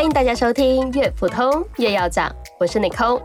欢迎大家收听越普通越要讲，我是 Nicole。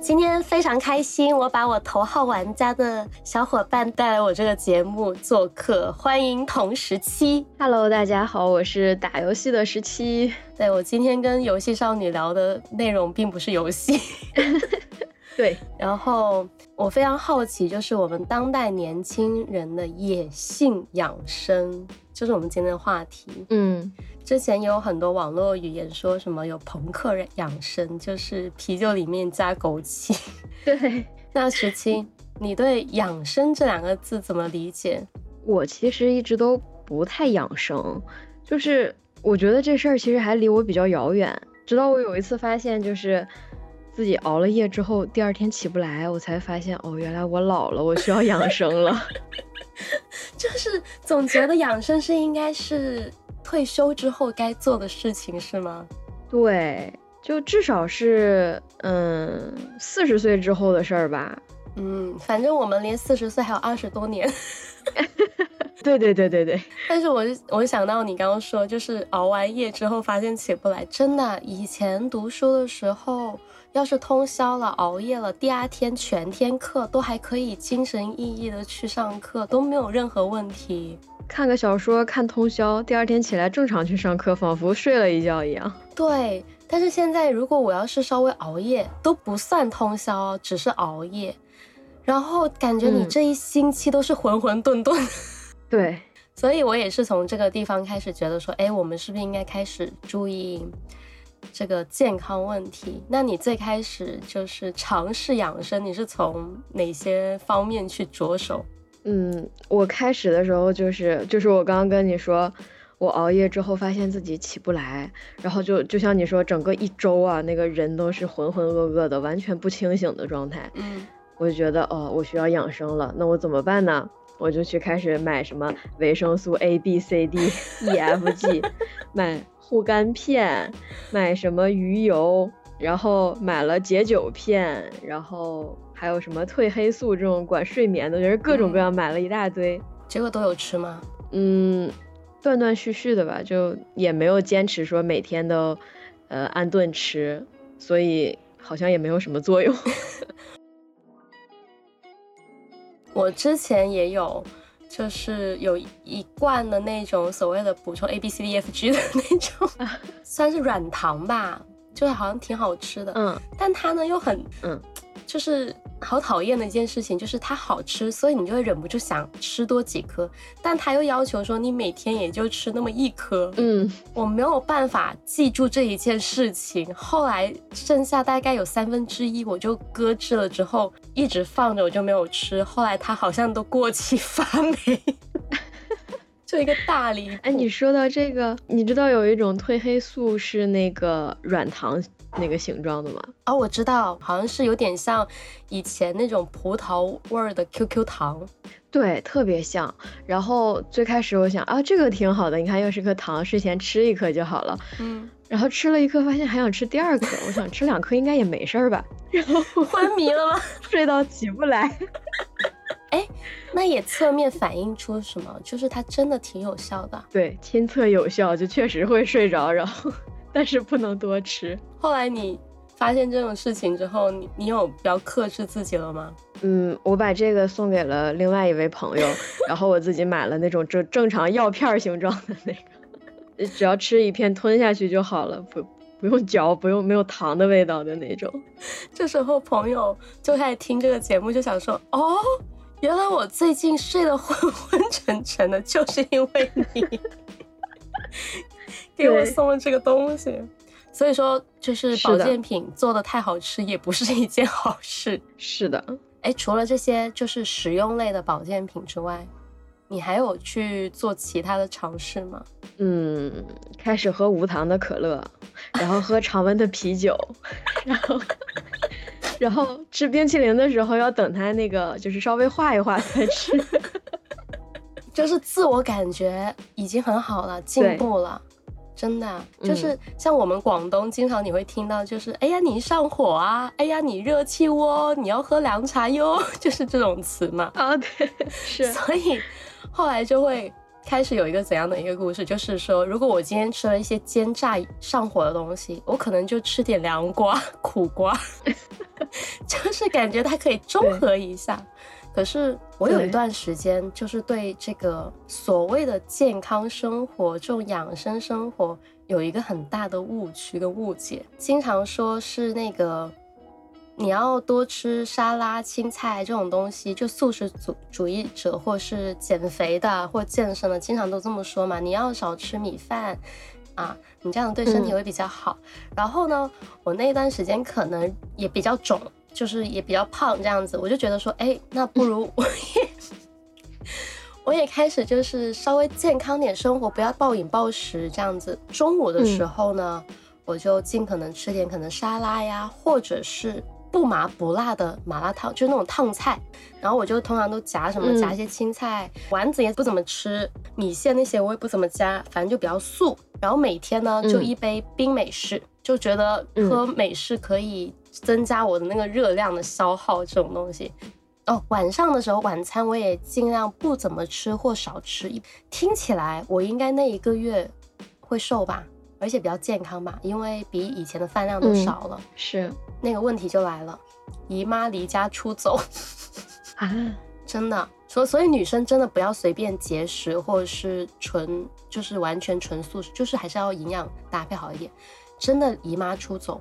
今天非常开心，我把我头号玩家的小伙伴带来我这个节目做客，欢迎同十七。Hello，大家好，我是打游戏的十七。对我今天跟游戏少女聊的内容并不是游戏。对，然后我非常好奇，就是我们当代年轻人的野性养生，就是我们今天的话题。嗯，之前有很多网络语言说什么有朋克养生，就是啤酒里面加枸杞。对，那十七，你对养生这两个字怎么理解？我其实一直都不太养生，就是我觉得这事儿其实还离我比较遥远。直到我有一次发现，就是。自己熬了夜之后，第二天起不来，我才发现哦，原来我老了，我需要养生了。就是总觉得养生是应该是退休之后该做的事情，是吗？对，就至少是嗯四十岁之后的事儿吧。嗯，反正我们离四十岁还有二十多年。对对对对对。但是我我想到你刚刚说，就是熬完夜之后发现起不来，真的，以前读书的时候。要是通宵了、熬夜了，第二天全天课都还可以精神奕奕的去上课，都没有任何问题。看个小说看通宵，第二天起来正常去上课，仿佛睡了一觉一样。对，但是现在如果我要是稍微熬夜，都不算通宵，只是熬夜，然后感觉你这一星期都是浑浑沌沌。对，所以我也是从这个地方开始觉得说，哎，我们是不是应该开始注意？这个健康问题，那你最开始就是尝试养生，你是从哪些方面去着手？嗯，我开始的时候就是就是我刚刚跟你说，我熬夜之后发现自己起不来，然后就就像你说，整个一周啊，那个人都是浑浑噩噩的，完全不清醒的状态。嗯，我就觉得哦，我需要养生了，那我怎么办呢？我就去开始买什么维生素 A、B、C、D、E、F、G，买。护肝片，买什么鱼油，然后买了解酒片，然后还有什么褪黑素这种管睡眠的，就是各种各样买了一大堆。结果都有吃吗？嗯，断断续续的吧，就也没有坚持说每天都，呃，按顿吃，所以好像也没有什么作用。我之前也有。就是有一罐的那种所谓的补充 A B C D F G 的那种，算是软糖吧，就是好像挺好吃的。嗯，但它呢又很，嗯，就是。好讨厌的一件事情就是它好吃，所以你就会忍不住想吃多几颗，但它又要求说你每天也就吃那么一颗。嗯，我没有办法记住这一件事情。后来剩下大概有三分之一我就搁置了，之后一直放着我就没有吃。后来它好像都过期发霉，就一个大梨。哎，你说到这个，你知道有一种褪黑素是那个软糖。那个形状的吗？哦，我知道，好像是有点像以前那种葡萄味儿的 QQ 糖，对，特别像。然后最开始我想啊，这个挺好的，你看又是颗糖，睡前吃一颗就好了。嗯。然后吃了一颗，发现还想吃第二颗，我想吃两颗应该也没事儿吧。然后 昏迷了吗？睡到起不来。哎，那也侧面反映出什么？就是它真的挺有效的。对，亲测有效，就确实会睡着，然后。但是不能多吃。后来你发现这种事情之后，你你有比较克制自己了吗？嗯，我把这个送给了另外一位朋友，然后我自己买了那种正正常药片形状的那个，只要吃一片吞下去就好了，不不用嚼，不用没有糖的味道的那种。这时候朋友就开始听这个节目，就想说：哦，原来我最近睡得昏昏沉沉的，就是因为你。给我送了这个东西，所以说就是保健品做的太好吃也不是一件好事。是的，哎，除了这些就是食用类的保健品之外，你还有去做其他的尝试吗？嗯，开始喝无糖的可乐，然后喝常温的啤酒，然后然后吃冰淇淋的时候要等它那个就是稍微化一化再吃，就是自我感觉已经很好了，进步了。真的，就是像我们广东，经常你会听到，就是哎呀你上火啊，哎呀你热气窝，你要喝凉茶哟，就是这种词嘛。啊，对，是。所以后来就会开始有一个怎样的一个故事，就是说，如果我今天吃了一些煎炸上火的东西，我可能就吃点凉瓜、苦瓜，就是感觉它可以中和一下。可是我有一段时间，就是对这个所谓的健康生活、这种养生生活，有一个很大的误区跟误解，经常说是那个。你要多吃沙拉、青菜这种东西，就素食主主义者或是减肥的或健身的，经常都这么说嘛。你要少吃米饭，啊，你这样对身体会比较好。然后呢，我那段时间可能也比较肿，就是也比较胖这样子，我就觉得说，哎，那不如我也我也开始就是稍微健康点生活，不要暴饮暴食这样子。中午的时候呢，我就尽可能吃点可能沙拉呀，或者是。不麻不辣的麻辣烫，就是那种烫菜，然后我就通常都夹什么，夹一些青菜，丸子也不怎么吃，米线那些我也不怎么加，反正就比较素。然后每天呢就一杯冰美式，就觉得喝美式可以增加我的那个热量的消耗这种东西。哦，晚上的时候晚餐我也尽量不怎么吃或少吃。听起来我应该那一个月会瘦吧？而且比较健康吧，因为比以前的饭量都少了。是，那个问题就来了，姨妈离家出走啊！真的，所所以女生真的不要随便节食，或者是纯就是完全纯素食，就是还是要营养搭配好一点。真的姨妈出走，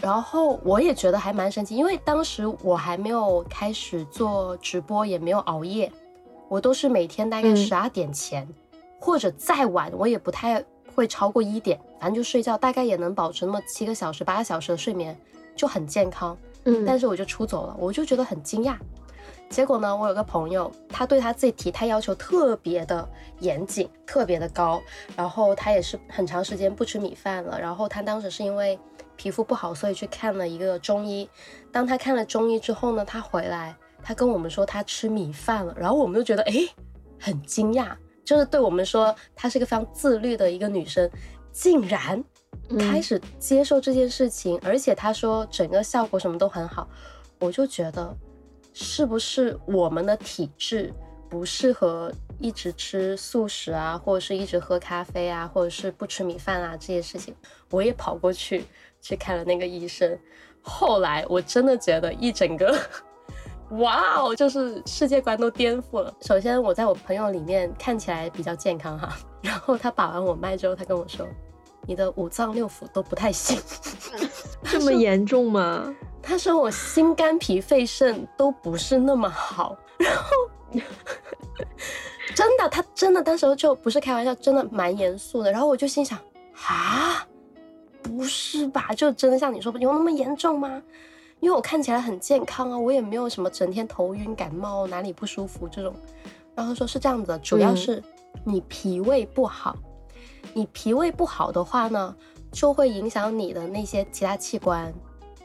然后我也觉得还蛮神奇，因为当时我还没有开始做直播，也没有熬夜，我都是每天大概十二点前或者再晚，我也不太。会超过一点，反正就睡觉，大概也能保持那么七个小时、八个小时的睡眠，就很健康。嗯，但是我就出走了，我就觉得很惊讶。结果呢，我有个朋友，他对他自己体态要求特别的严谨，特别的高。然后他也是很长时间不吃米饭了。然后他当时是因为皮肤不好，所以去看了一个中医。当他看了中医之后呢，他回来，他跟我们说他吃米饭了。然后我们就觉得，哎，很惊讶。就是对我们说，她是一个非常自律的一个女生，竟然开始接受这件事情，而且她说整个效果什么都很好，我就觉得是不是我们的体质不适合一直吃素食啊，或者是一直喝咖啡啊，或者是不吃米饭啊这些事情，我也跑过去去看了那个医生，后来我真的觉得一整个。哇哦，就是世界观都颠覆了。首先，我在我朋友里面看起来比较健康哈。然后他把完我脉之后，他跟我说：“你的五脏六腑都不太行。”这么严重吗？他说我心肝脾肺肾都不是那么好。然后 真的，他真的，当时候就不是开玩笑，真的蛮严肃的。然后我就心想：啊，不是吧？就真的像你说，有那么严重吗？因为我看起来很健康啊，我也没有什么整天头晕、感冒、哪里不舒服这种。然后说是这样子，主要是你脾胃不好。你脾胃不好的话呢，就会影响你的那些其他器官。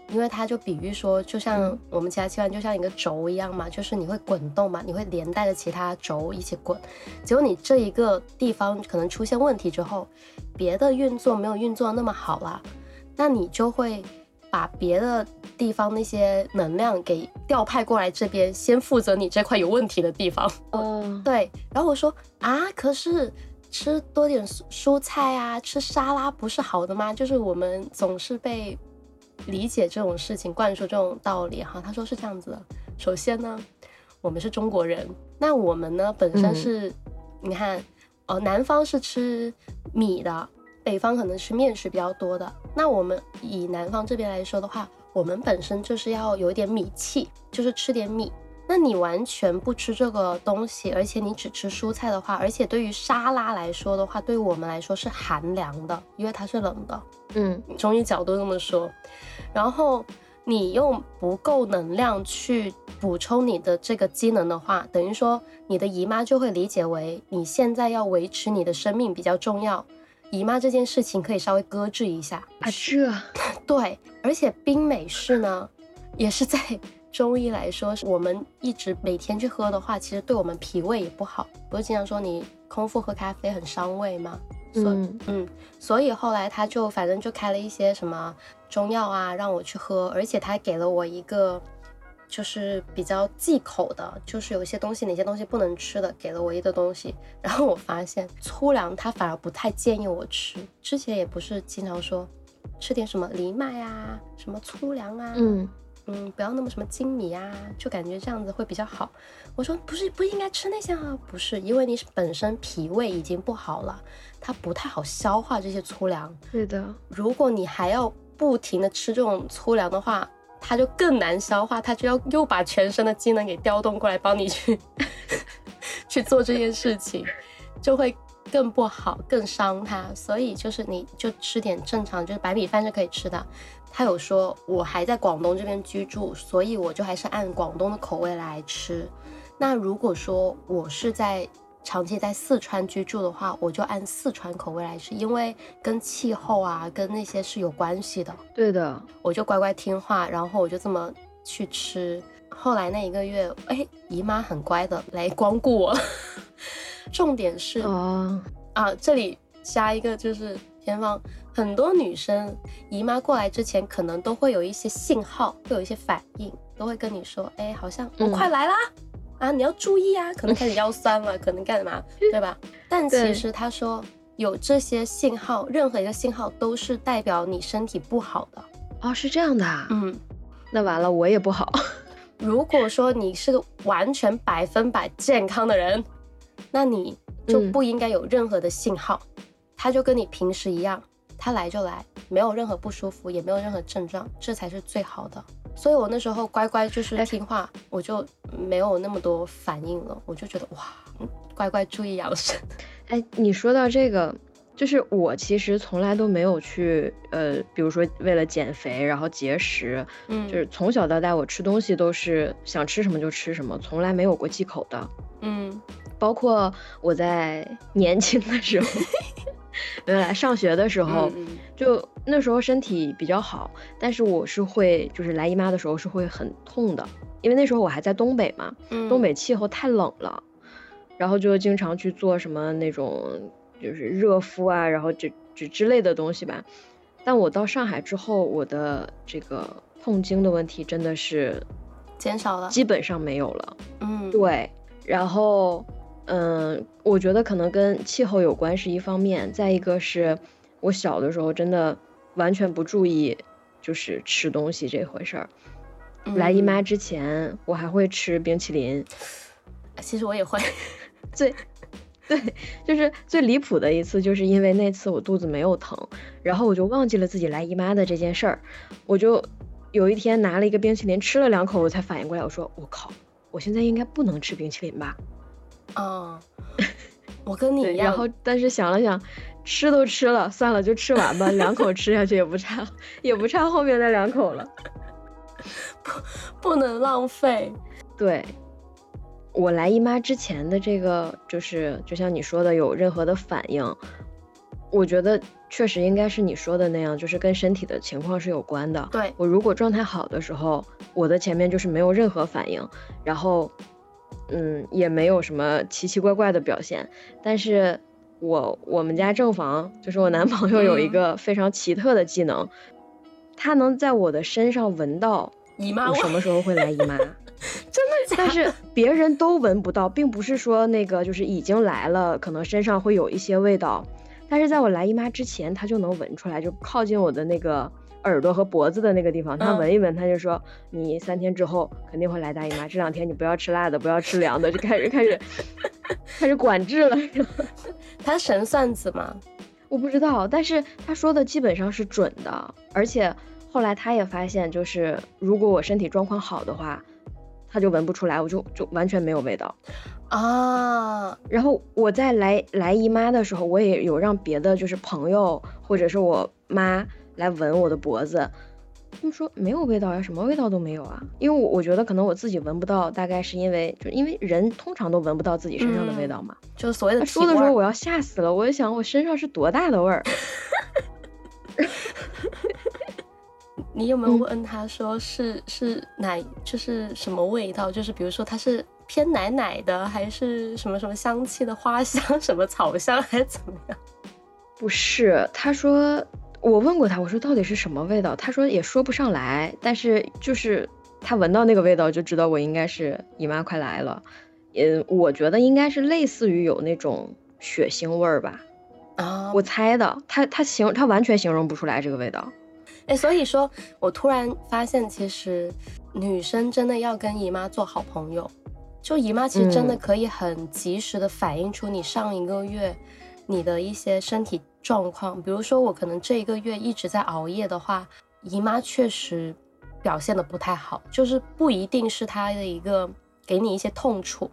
因为它就比喻说，就像我们其他器官就像一个轴一样嘛，就是你会滚动嘛，你会连带着其他轴一起滚。结果你这一个地方可能出现问题之后，别的运作没有运作那么好了，那你就会。把别的地方那些能量给调派过来这边，先负责你这块有问题的地方。嗯，对。然后我说啊，可是吃多点蔬蔬菜啊，吃沙拉不是好的吗？就是我们总是被理解这种事情，灌输这种道理哈。他说是这样子的。首先呢，我们是中国人，那我们呢本身是，你看，哦，南方是吃米的。北方可能吃面食比较多的，那我们以南方这边来说的话，我们本身就是要有一点米气，就是吃点米。那你完全不吃这个东西，而且你只吃蔬菜的话，而且对于沙拉来说的话，对于我们来说是寒凉的，因为它是冷的。嗯，中医角度这么说。然后你用不够能量去补充你的这个机能的话，等于说你的姨妈就会理解为你现在要维持你的生命比较重要。姨妈这件事情可以稍微搁置一下啊，这 对，而且冰美式呢，也是在中医来说，我们一直每天去喝的话，其实对我们脾胃也不好。不是经常说你空腹喝咖啡很伤胃吗？嗯嗯，所以后来他就反正就开了一些什么中药啊，让我去喝，而且他给了我一个就是比较忌口的，就是有些东西哪些东西不能吃的，给了我一个东西。然后我发现粗粮他反而不太建议我吃，之前也不是经常说吃点什么藜麦啊，什么粗粮啊，嗯嗯，不要那么什么精米啊，就感觉这样子会比较好。我说不是不应该吃那些啊，不是，因为你本身脾胃已经不好了，它不太好消化这些粗粮。对的，如果你还要不停的吃这种粗粮的话，它就更难消化，它就要又把全身的机能给调动过来帮你去 去做这件事情，就会更不好，更伤它。所以就是你就吃点正常，就是白米饭是可以吃的。他有说我还在广东这边居住，所以我就还是按广东的口味来吃。那如果说我是在长期在四川居住的话，我就按四川口味来吃，因为跟气候啊，跟那些是有关系的。对的，我就乖乖听话，然后我就这么去吃。后来那一个月，哎，姨妈很乖的来光顾我。重点是啊啊，这里加一个就是偏方，很多女生姨妈过来之前，可能都会有一些信号，会有一些反应，都会跟你说，哎，好像我嗯快来啦。啊，你要注意啊，可能开始腰酸了，可能干嘛，对吧？但其实他说有这些信号，任何一个信号都是代表你身体不好的。哦，是这样的啊，嗯，那完了，我也不好。如果说你是个完全百分百健康的人，那你就嗯不应该有任何的信号，他就跟你平时一样，他来就来，没有任何不舒服，也没有任何症状，这才是最好的。所以我那时候乖乖就是哎听话，我就没有那么多反应了，我就觉得哇，嗯乖乖注意养生。哎，你说到这个，就是我其实从来都没有去，呃，比如说为了减肥然后节食，嗯，就是从小到大我吃东西都是想吃什么就吃什么，从来没有过忌口的。嗯包括我在年轻的时候，没有来上学的时候，嗯就那时候身体比较好，但是我是会就是来姨妈的时候是会很痛的，因为那时候我还在东北嘛，嗯，东北气候太冷了，然后就经常去做什么那种就是热敷啊，然后这这之类的东西吧。但我到上海之后，我的这个痛经的问题真的是减少了，基本上没有了。嗯，对，然后嗯，我觉得可能跟气候有关是一方面，再一个是我小的时候真的完全不注意就是吃东西这回事儿。来姨妈嗯，之前，我还会吃冰淇淋。其实我也会，最对，就是最离谱的一次，就是因为那次我肚子没有疼，然后我就忘记了自己来姨妈的这件事儿，我就有一天拿了一个冰淇淋吃了两口，我才反应过来，我说我靠，我现在应该不能吃冰淇淋吧？嗯，我跟你，一样，然后但是想了想，吃都吃了，算了，就吃完吧，两口吃下去也不差，也不差后面那两口了。不不能浪费。对，我来姨妈之前的这个，就是就像你说的，有任何的反应，我觉得确实应该是你说的那样，就是跟身体的情况是有关的。对，我如果状态好的时候，我的前面就是没有任何反应，然后，嗯，也没有什么奇奇怪怪的表现，但是我我们家正房就是我男朋友有一嗯个非常奇特的技能，他能在我的身上闻到姨妈味我什么时候会来姨妈。真的假的？但是别人都闻不到，并不是说那个就是已经来了，可能身上会有一些味道，但是在我来姨妈之前，他就能闻出来，就靠近我的那个耳朵和脖子的那个地方，他嗯闻一闻，他就说你三天之后肯定会来大姨妈，这两天你不要吃辣的，不要吃凉的，就开始开始 开始管制了。他神算子吗，我不知道，但是他说的基本上是准的，而且后来他也发现，就是如果我身体状况好的话，他就闻不出来，我就就完全没有味道。啊，然后我在来来姨妈的时候，我也有让别的就是朋友或者是我妈来闻我的脖子，他们说没有味道呀，什么味道都没有啊。因为我我觉得可能我自己闻不到，大概是因为就因为人通常都闻不到自己身上的味道嘛。就是所谓的说的时候我要吓死了，我就想我身上是多大的味儿。你有没有嗯问他说是是奶就是什么味道？就是比如说它是偏奶奶的，还是什么什么香气的花香，什么草香，还是怎么样？不是，他说我问过他，我说到底是什么味道？他说也说不上来，但是就是他闻到那个味道就知道我应该是姨妈快来了。嗯，我觉得应该是类似于有那种血腥味儿吧。啊，我猜的，他他形他完全形容不出来这个味道。哎，所以说我突然发现，其实女生真的要跟姨妈做好朋友。就姨妈其实真的可以很及时的反映出你上一个月你的一些身体状况。比如说我可能这一个月一直在熬夜的话，姨妈确实表现的不太好，就是不一定是她的一个给你一些痛楚。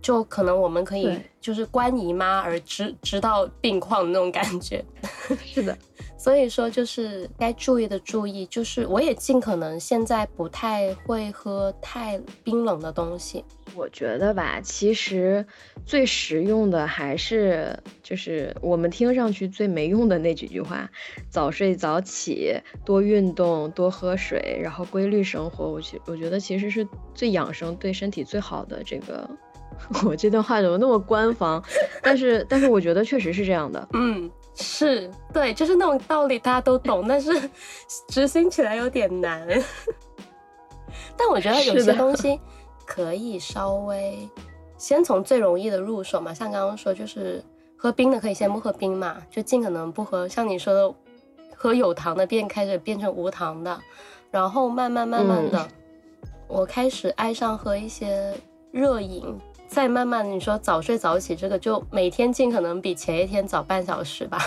就可能我们可以就是观姨妈而知知道病况的那种感觉，是的。所以说就是该注意的注意，就是我也尽可能现在不太会喝太冰冷的东西。我觉得吧，其实最实用的还是就是我们听上去最没用的那几句话：早睡早起，多运动，多喝水，然后规律生活。我觉我觉得其实是最养生、对身体最好的这个。我这段话怎么那么官方？但是，但是我觉得确实是这样的。嗯，是对，就是那种道理大家都懂，但是执行起来有点难。但我觉得有些东西可以稍微先从最容易的入手嘛，像刚刚说，就是喝冰的可以先不喝冰嘛，就尽可能不喝。像你说的，喝有糖的变开始变成无糖的，然后慢慢慢慢的，我开始爱上喝一些热饮。再慢慢，你说早睡早起这个，就每天尽可能比前一天早半小时吧。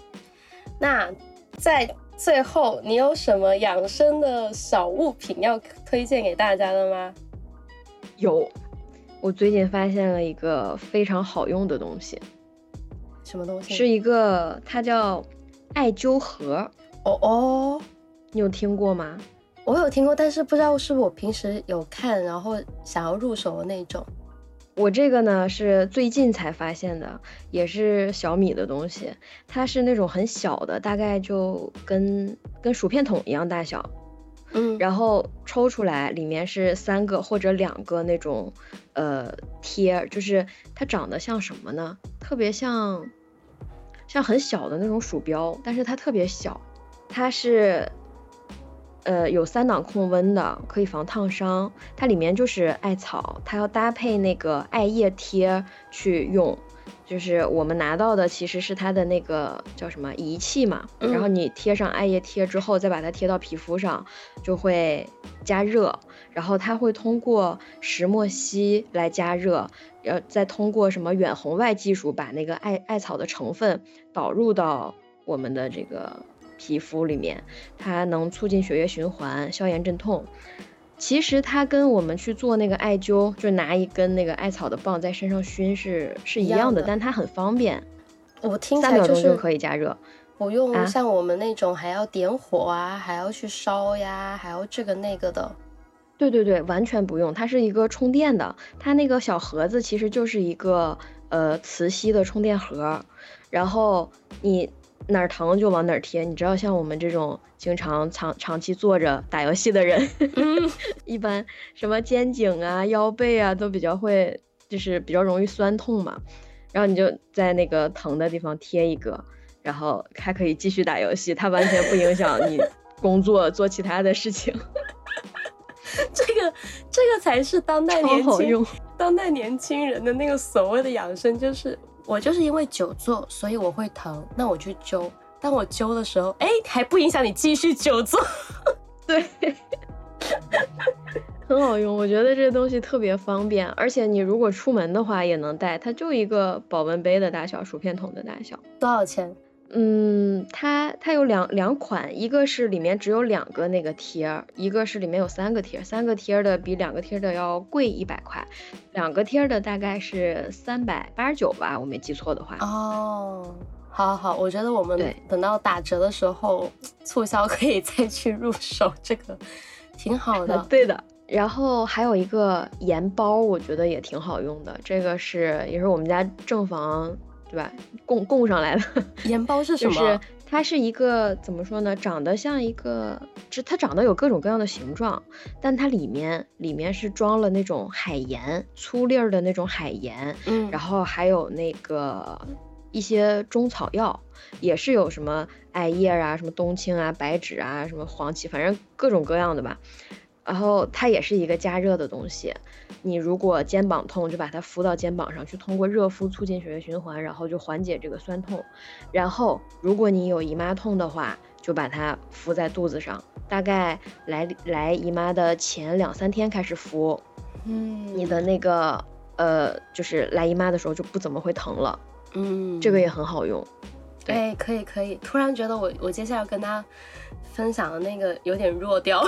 那在最后，你有什么养生的小物品要推荐给大家的吗？有，我最近发现了一个非常好用的东西。什么东西？是一个，它叫艾灸盒。哦哦，你有听过吗？我有听过，但是不知道是不是我平时有看，然后想要入手的那种。我这个呢是最近才发现的，也是小米的东西。它是那种很小的，大概就跟跟薯片桶一样大小。嗯，然后抽出来，里面是三个或者两个那种呃贴，就是它长得像什么呢？特别像像很小的那种鼠标，但是它特别小，它是。呃，有三档控温的，可以防烫伤。它里面就是艾草，它要搭配那个艾叶贴去用。就是我们拿到的其实是它的那个叫什么仪器嘛，然后你贴上艾叶贴之后，再把它贴到皮肤上，就会加热。然后它会通过石墨烯来加热，然后再通过什么远红外技术把那个艾艾草的成分导入到我们的这个。皮肤里面，它能促进血液循环、消炎镇痛。其实它跟我们去做那个艾灸，就拿一根那个艾草的棒在身上熏是是一样的，但它很方便。我听三秒钟就可以加热。不用像我们那种还要点火啊，还要去烧呀，还要这个那个的。对对对，完全不用。它是一个充电的，它那个小盒子其实就是一个呃磁吸的充电盒，然后你。哪儿疼就往哪儿贴，你知道，像我们这种经常长长期坐着打游戏的人，一般什么肩颈啊、腰背啊都比较会，就是比较容易酸痛嘛。然后你就在那个疼的地方贴一个，然后还可以继续打游戏，它完全不影响你工作做其他的事情。这个这个才是当代年轻当代年轻人的那个所谓的养生，就是。我就是因为久坐，所以我会疼，那我去灸。当我灸的时候，哎，还不影响你继续久坐。对，很好用。我觉得这东西特别方便，而且你如果出门的话也能带，它就一个保温杯的大小，薯片桶的大小。多少钱？嗯，它它有两两款，一个是里面只有两个那个贴儿，一个是里面有三个贴，三个贴的比两个贴的要贵一百块，两个贴的大概是三百八十九吧，我没记错的话。哦，好好好，我觉得我们等到打折的时候，促销可以再去入手，这个挺好的。对的，然后还有一个盐包，我觉得也挺好用的，这个是也是我们家正房。对吧？供供上来的盐包是什么？就是它是一个怎么说呢？长得像一个，就它长得有各种各样的形状，但它里面里面是装了那种海盐，粗粒儿的那种海盐，嗯，然后还有那个一些中草药，也是有什么艾叶啊、什么冬青啊、白芷啊、什么黄芪，反正各种各样的吧。然后它也是一个加热的东西。你如果肩膀痛，就把它敷到肩膀上去，通过热敷促进血液循环，然后就缓解这个酸痛。然后如果你有姨妈痛的话，就把它敷在肚子上，大概来来姨妈的前两三天开始敷。嗯，你的那个呃，就是来姨妈的时候就不怎么会疼了。嗯，这个也很好用。对哎，可以可以。突然觉得我我接下来要跟大家分享的那个有点弱掉，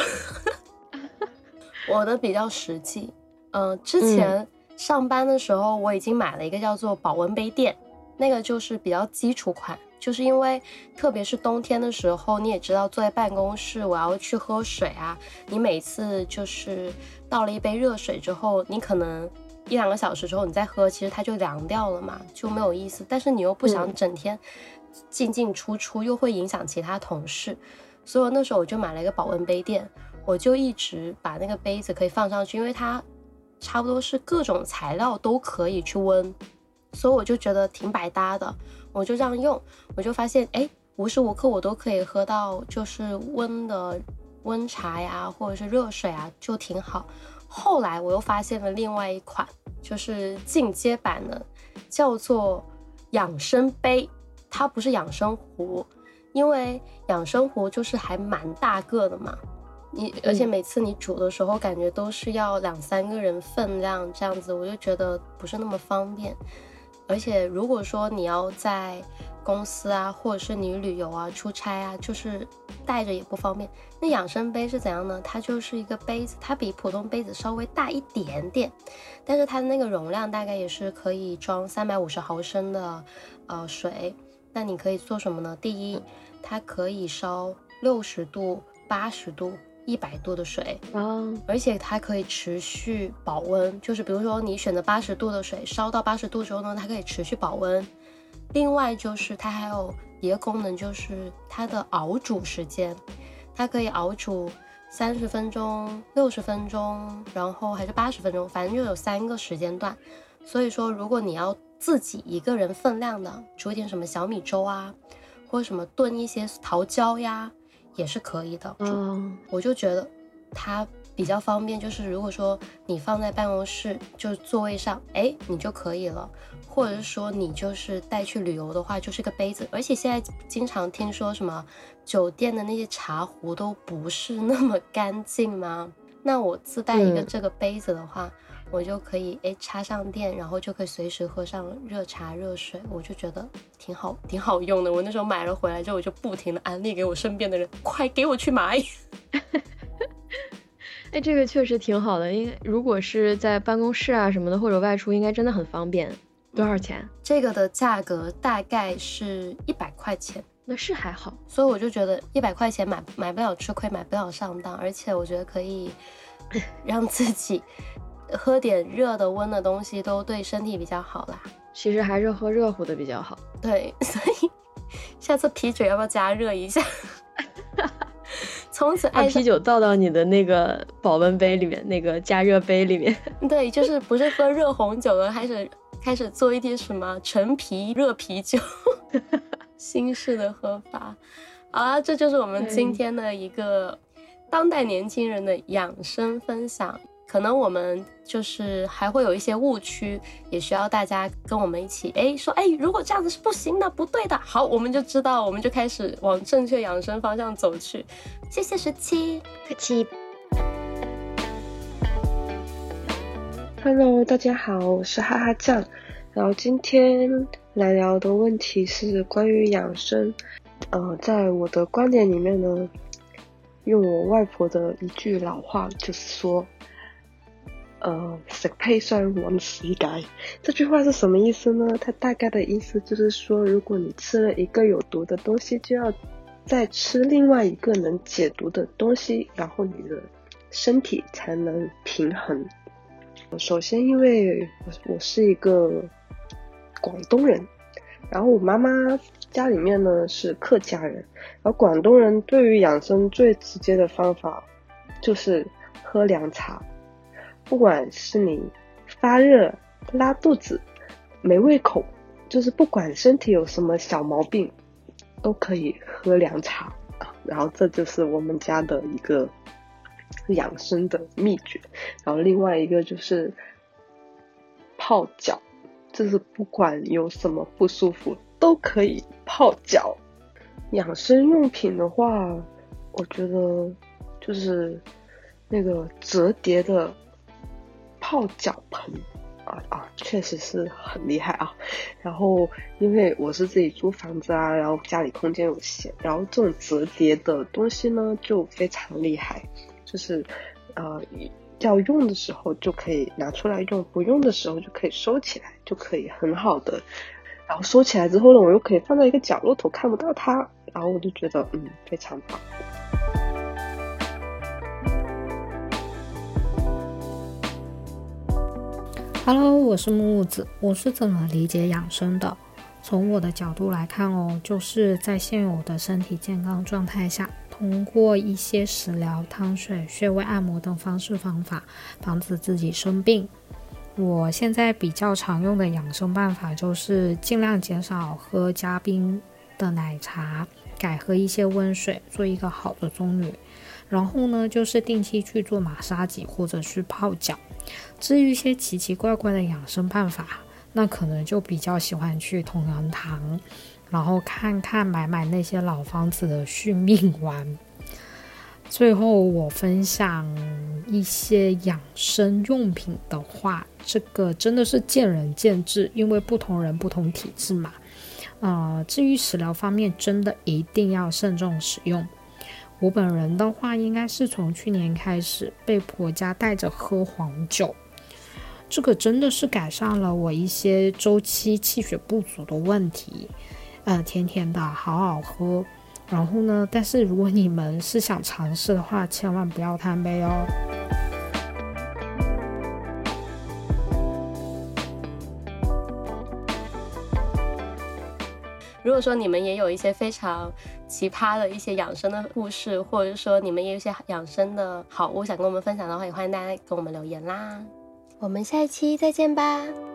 我的比较实际。嗯、之前上班的时候我已经买了一个叫做保温杯垫，那个就是比较基础款。就是因为特别是冬天的时候，你也知道坐在办公室，我要去喝水啊，你每次就是倒了一杯热水之后，你可能一两个小时之后你再喝，其实它就凉掉了嘛，就没有意思。但是你又不想嗯整天进进出出，又会影响其他同事，所以我那时候我就买了一个保温杯垫，我就一直把那个杯子可以放上去，因为它差不多是各种材料都可以去温，所以我就觉得挺百搭的，我就这样用，我就发现哎，无时无刻我都可以喝到就是温的温茶呀，或者是热水啊，就挺好。后来我又发现了另外一款，就是进阶版的，叫做养生杯，它不是养生壶，因为养生壶就是还蛮大个的嘛，你而且嗯每次你煮的时候感觉都是要两三个人分量这样子，我就觉得不是那么方便。而且如果说你要在公司啊，或者是你旅游啊、出差啊，就是带着也不方便。那养生杯是怎样呢？它就是一个杯子，它比普通杯子稍微大一点点，但是它的那个容量大概也是可以装三百五十毫升的呃水。那你可以做什么呢？第一，它可以烧六十度、八十度、一百度的水，啊，而且它可以持续保温，就是比如说你选择八十度的水，烧到八十度之后呢，它可以持续保温。另外就是它还有一个功能，就是它的熬煮时间，它可以熬煮三十分钟、六十分钟，然后还是八十分钟，反正就有三个时间段。所以说，如果你要自己一个人分量的煮一点什么小米粥啊，或者什么炖一些桃胶呀，也是可以的。嗯，我就觉得它比较方便，就是如果说你放在办公室，就座位上，哎，你就可以了。或者是说你就是带去旅游的话，就是个杯子。而且现在经常听说什么酒店的那些茶壶都不是那么干净吗？那我自带一个嗯这个杯子的话，我就可以哎插上电，然后就可以随时喝上热茶热水，我就觉得挺好挺好用的。我那时候买了回来之后，我就不停的安利给我身边的人，快给我去买。哎，这个确实挺好的，因为如果是在办公室啊什么的，或者外出，应该真的很方便。多少钱？这个的价格大概是一百块钱，那是还好。所以我就觉得一百块钱买买不了吃亏，买不了上当，而且我觉得可以让自己喝点热的、温的东西，都对身体比较好啦。其实还是喝热乎的比较好。对，所以下次啤酒要不要加热一下？从此爱上啤酒倒到你的那个保温杯里面，那个加热杯里面。对，就是不是喝热红酒了，开始开始做一点什么陈皮热啤酒，新式的喝法。好啦，这就是我们今天的一个当代年轻人的养生分享。可能我们就是还会有一些误区，也需要大家跟我们一起，哎，说，哎，如果这样子是不行的，不对的。好，我们就知道，我们就开始往正确养生方向走去。谢谢十七。客气。Hello，大家好，我是哈哈酱。然后今天来聊的问题是关于养生。呃，在我的观点里面呢，用我外婆的一句老话，就是说，呃，食配上往死改。这句话是什么意思呢？它大概的意思就是说，如果你吃了一个有毒的东西，就要再吃另外一个能解毒的东西，然后你的身体才能平衡。首先，因为我我是一个广东人，然后我妈妈家里面呢是客家人，然后广东人对于养生最直接的方法就是喝凉茶，不管是你发热、拉肚子、没胃口，就是不管身体有什么小毛病，都可以喝凉茶啊。然后这就是我们家的一个养生的秘诀。然后另外一个就是泡脚，就是不管有什么不舒服都可以泡脚。养生用品的话，我觉得就是那个折叠的泡脚盆。啊啊，确实是很厉害啊！然后因为我是自己租房子啊，然后家里空间有限，然后这种折叠的东西呢就非常厉害，就是呃要用的时候就可以拿出来用，不用的时候就可以收起来，就可以很好的。然后收起来之后呢，我又可以放在一个角落头看不到它，然后我就觉得嗯非常棒。Hello，我是木木子。我是怎么理解养生的？从我的角度来看哦，就是在现有的身体健康状态下，通过一些食疗、汤水、穴位按摩等方式方法，防止自己生病。我现在比较常用的养生办法就是尽量减少喝加冰的奶茶，改喝一些温水，做一个好的中女。然后呢，就是定期去做马杀鸡或者是泡脚。至于一些奇奇怪怪的养生办法，那可能就比较喜欢去同仁堂，然后看看买买那些老房子的续命丸。最后我分享一些养生用品的话，这个真的是见仁见智，因为不同人不同体质嘛。呃，至于食疗方面，真的一定要慎重使用。我本人的话，应该是从去年开始被婆家带着喝黄酒，这个真的是改善了我一些周期气血不足的问题。呃，甜甜的，好好喝。然后呢，但是如果你们是想尝试的话，千万不要贪杯哦。如果说你们也有一些非常奇葩的一些养生的故事，或者说你们也有一些养生的好物想跟我们分享的话，也欢迎大家给我们留言啦。我们下一期再见吧。